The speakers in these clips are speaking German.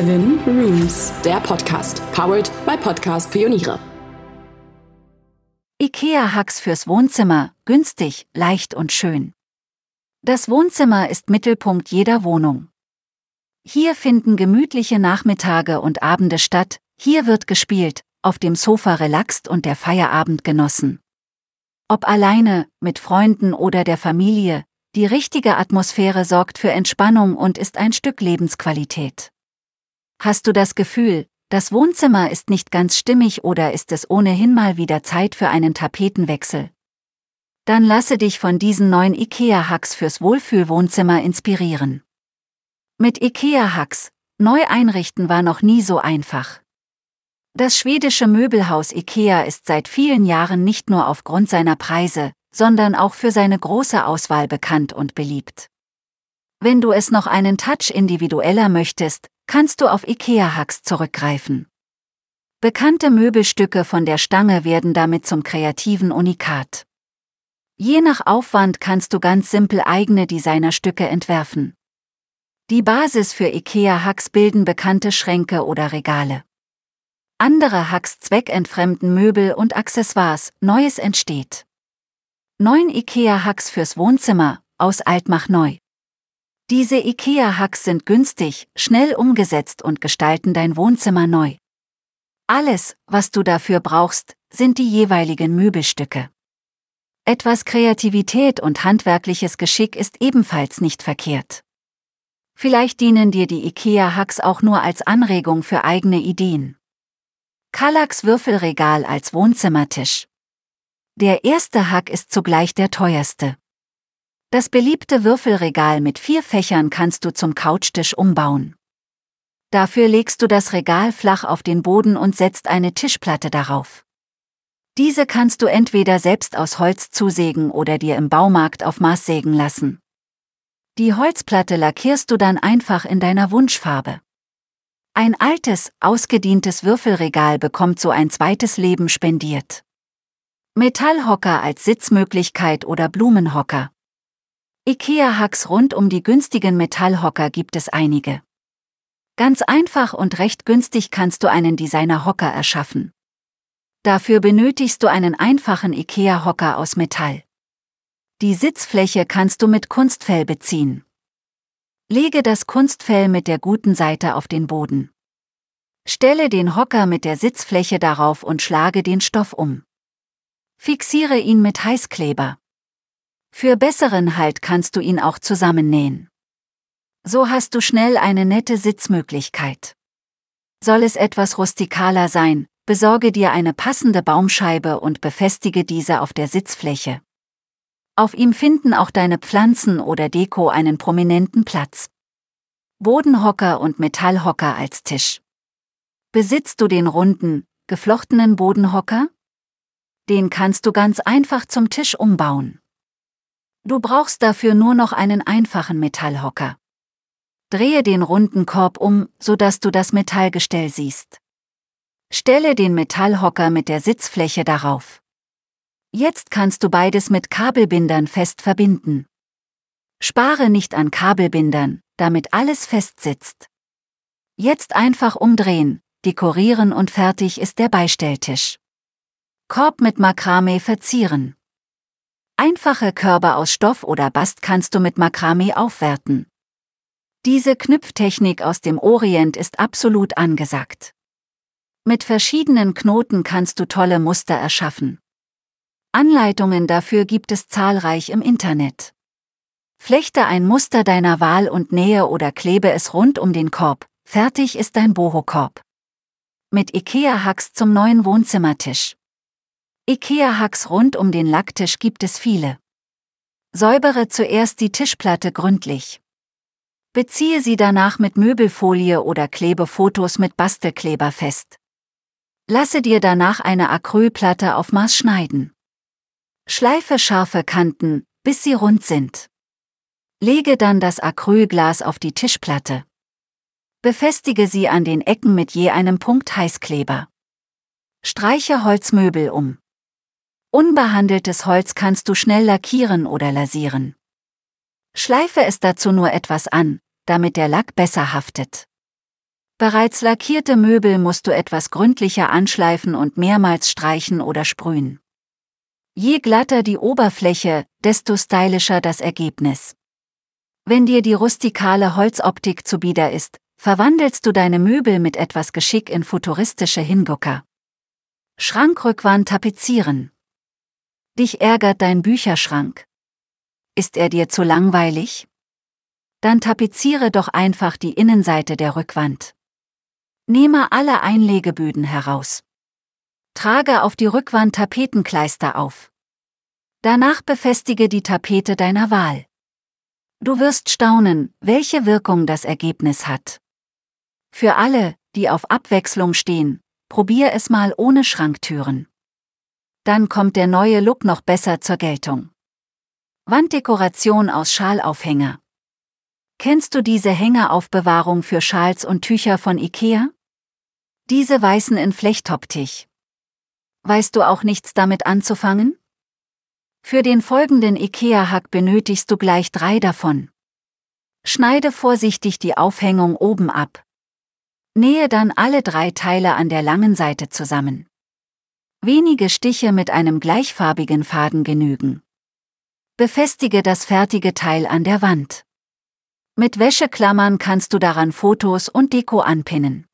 Seven Rooms, der Podcast, powered by Podcast Pioniere. IKEA-Hacks fürs Wohnzimmer, günstig, leicht und schön. Das Wohnzimmer ist Mittelpunkt jeder Wohnung. Hier finden gemütliche Nachmittage und Abende statt, hier wird gespielt, auf dem Sofa relaxt und der Feierabend genossen. Ob alleine, mit Freunden oder der Familie, die richtige Atmosphäre sorgt für Entspannung und ist ein Stück Lebensqualität. Hast du das Gefühl, das Wohnzimmer ist nicht ganz stimmig oder ist es ohnehin mal wieder Zeit für einen Tapetenwechsel? Dann lasse dich von diesen neuen IKEA-Hacks fürs Wohlfühlwohnzimmer inspirieren. Mit IKEA-Hacks, neu einrichten war noch nie so einfach. Das schwedische Möbelhaus IKEA ist seit vielen Jahren nicht nur aufgrund seiner Preise, sondern auch für seine große Auswahl bekannt und beliebt. Wenn du es noch einen Touch individueller möchtest, kannst du auf IKEA-Hacks zurückgreifen. Bekannte Möbelstücke von der Stange werden damit zum kreativen Unikat. Je nach Aufwand kannst du ganz simpel eigene Designerstücke entwerfen. Die Basis für IKEA-Hacks bilden bekannte Schränke oder Regale. Andere Hacks zweckentfremden Möbel und Accessoires, Neues entsteht. Neun IKEA-Hacks fürs Wohnzimmer, aus Altmach neu. Diese IKEA-Hacks sind günstig, schnell umgesetzt und gestalten dein Wohnzimmer neu. Alles, was du dafür brauchst, sind die jeweiligen Möbelstücke. Etwas Kreativität und handwerkliches Geschick ist ebenfalls nicht verkehrt. Vielleicht dienen dir die IKEA-Hacks auch nur als Anregung für eigene Ideen. Kallax Würfelregal als Wohnzimmertisch. Der erste Hack ist zugleich der teuerste. Das beliebte Würfelregal mit vier Fächern kannst du zum Couchtisch umbauen. Dafür legst du das Regal flach auf den Boden und setzt eine Tischplatte darauf. Diese kannst du entweder selbst aus Holz zusägen oder dir im Baumarkt auf Maß sägen lassen. Die Holzplatte lackierst du dann einfach in deiner Wunschfarbe. Ein altes, ausgedientes Würfelregal bekommt so ein zweites Leben spendiert. Metallhocker als Sitzmöglichkeit oder Blumenhocker. IKEA-Hacks rund um die günstigen Metallhocker gibt es einige. Ganz einfach und recht günstig kannst du einen Designer-Hocker erschaffen. Dafür benötigst du einen einfachen IKEA-Hocker aus Metall. Die Sitzfläche kannst du mit Kunstfell beziehen. Lege das Kunstfell mit der guten Seite auf den Boden. Stelle den Hocker mit der Sitzfläche darauf und schlage den Stoff um. Fixiere ihn mit Heißkleber. Für besseren Halt kannst du ihn auch zusammennähen. So hast du schnell eine nette Sitzmöglichkeit. Soll es etwas rustikaler sein, besorge dir eine passende Baumscheibe und befestige diese auf der Sitzfläche. Auf ihm finden auch deine Pflanzen oder Deko einen prominenten Platz. Bodenhocker und Metallhocker als Tisch. Besitzt du den runden, geflochtenen Bodenhocker? Den kannst du ganz einfach zum Tisch umbauen. Du brauchst dafür nur noch einen einfachen Metallhocker. Drehe den runden Korb um, sodass du das Metallgestell siehst. Stelle den Metallhocker mit der Sitzfläche darauf. Jetzt kannst du beides mit Kabelbindern fest verbinden. Spare nicht an Kabelbindern, damit alles fest sitzt. Jetzt einfach umdrehen, dekorieren und fertig ist der Beistelltisch. Korb mit Makramee verzieren. Einfache Körbe aus Stoff oder Bast kannst du mit Makramee aufwerten. Diese Knüpftechnik aus dem Orient ist absolut angesagt. Mit verschiedenen Knoten kannst du tolle Muster erschaffen. Anleitungen dafür gibt es zahlreich im Internet. Flechte ein Muster deiner Wahl und nähe oder klebe es rund um den Korb. Fertig ist dein Boho-Korb. Mit IKEA-Hacks zum neuen Wohnzimmertisch. IKEA-Hacks rund um den Lacktisch gibt es viele. Säubere zuerst die Tischplatte gründlich. Beziehe sie danach mit Möbelfolie oder klebe Fotos mit Bastelkleber fest. Lasse dir danach eine Acrylplatte auf Maß schneiden. Schleife scharfe Kanten, bis sie rund sind. Lege dann das Acrylglas auf die Tischplatte. Befestige sie an den Ecken mit je einem Punkt Heißkleber. Streiche Holzmöbel um. Unbehandeltes Holz kannst du schnell lackieren oder lasieren. Schleife es dazu nur etwas an, damit der Lack besser haftet. Bereits lackierte Möbel musst du etwas gründlicher anschleifen und mehrmals streichen oder sprühen. Je glatter die Oberfläche, desto stylischer das Ergebnis. Wenn dir die rustikale Holzoptik zuwider ist, verwandelst du deine Möbel mit etwas Geschick in futuristische Hingucker. Schrankrückwand tapezieren. Dich ärgert dein Bücherschrank. Ist er dir zu langweilig? Dann tapeziere doch einfach die Innenseite der Rückwand. Nehme alle Einlegeböden heraus. Trage auf die Rückwand Tapetenkleister auf. Danach befestige die Tapete deiner Wahl. Du wirst staunen, welche Wirkung das Ergebnis hat. Für alle, die auf Abwechslung stehen, probier es mal ohne Schranktüren. Dann kommt der neue Look noch besser zur Geltung. Wanddekoration aus Schalaufhänger. Kennst du diese Hängeraufbewahrung für Schals und Tücher von Ikea? Diese weißen in Flechttoptich. Weißt du auch nichts damit anzufangen? Für den folgenden IKEA-Hack benötigst du gleich drei davon. Schneide vorsichtig die Aufhängung oben ab. Nähe dann alle drei Teile an der langen Seite zusammen. Wenige Stiche mit einem gleichfarbigen Faden genügen. Befestige das fertige Teil an der Wand. Mit Wäscheklammern kannst du daran Fotos und Deko anpinnen.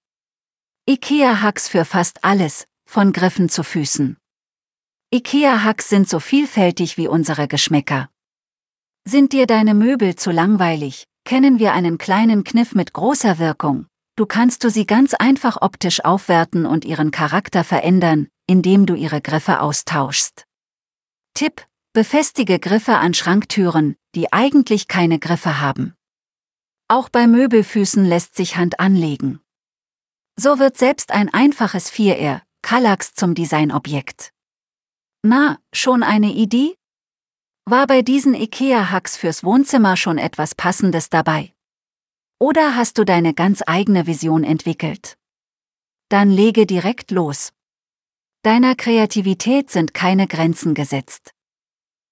IKEA-Hacks für fast alles, von Griffen zu Füßen. IKEA-Hacks sind so vielfältig wie unsere Geschmäcker. Sind dir deine Möbel zu langweilig, kennen wir einen kleinen Kniff mit großer Wirkung. Du kannst du sie ganz einfach optisch aufwerten und ihren Charakter verändern, indem du ihre Griffe austauschst. Tipp: Befestige Griffe an Schranktüren, die eigentlich keine Griffe haben. Auch bei Möbelfüßen lässt sich Hand anlegen. So wird selbst ein einfaches Vierehr, Kallax zum Designobjekt. Na, schon eine Idee? War bei diesen IKEA-Hacks fürs Wohnzimmer schon etwas Passendes dabei? Oder hast du deine ganz eigene Vision entwickelt? Dann lege direkt los. Deiner Kreativität sind keine Grenzen gesetzt.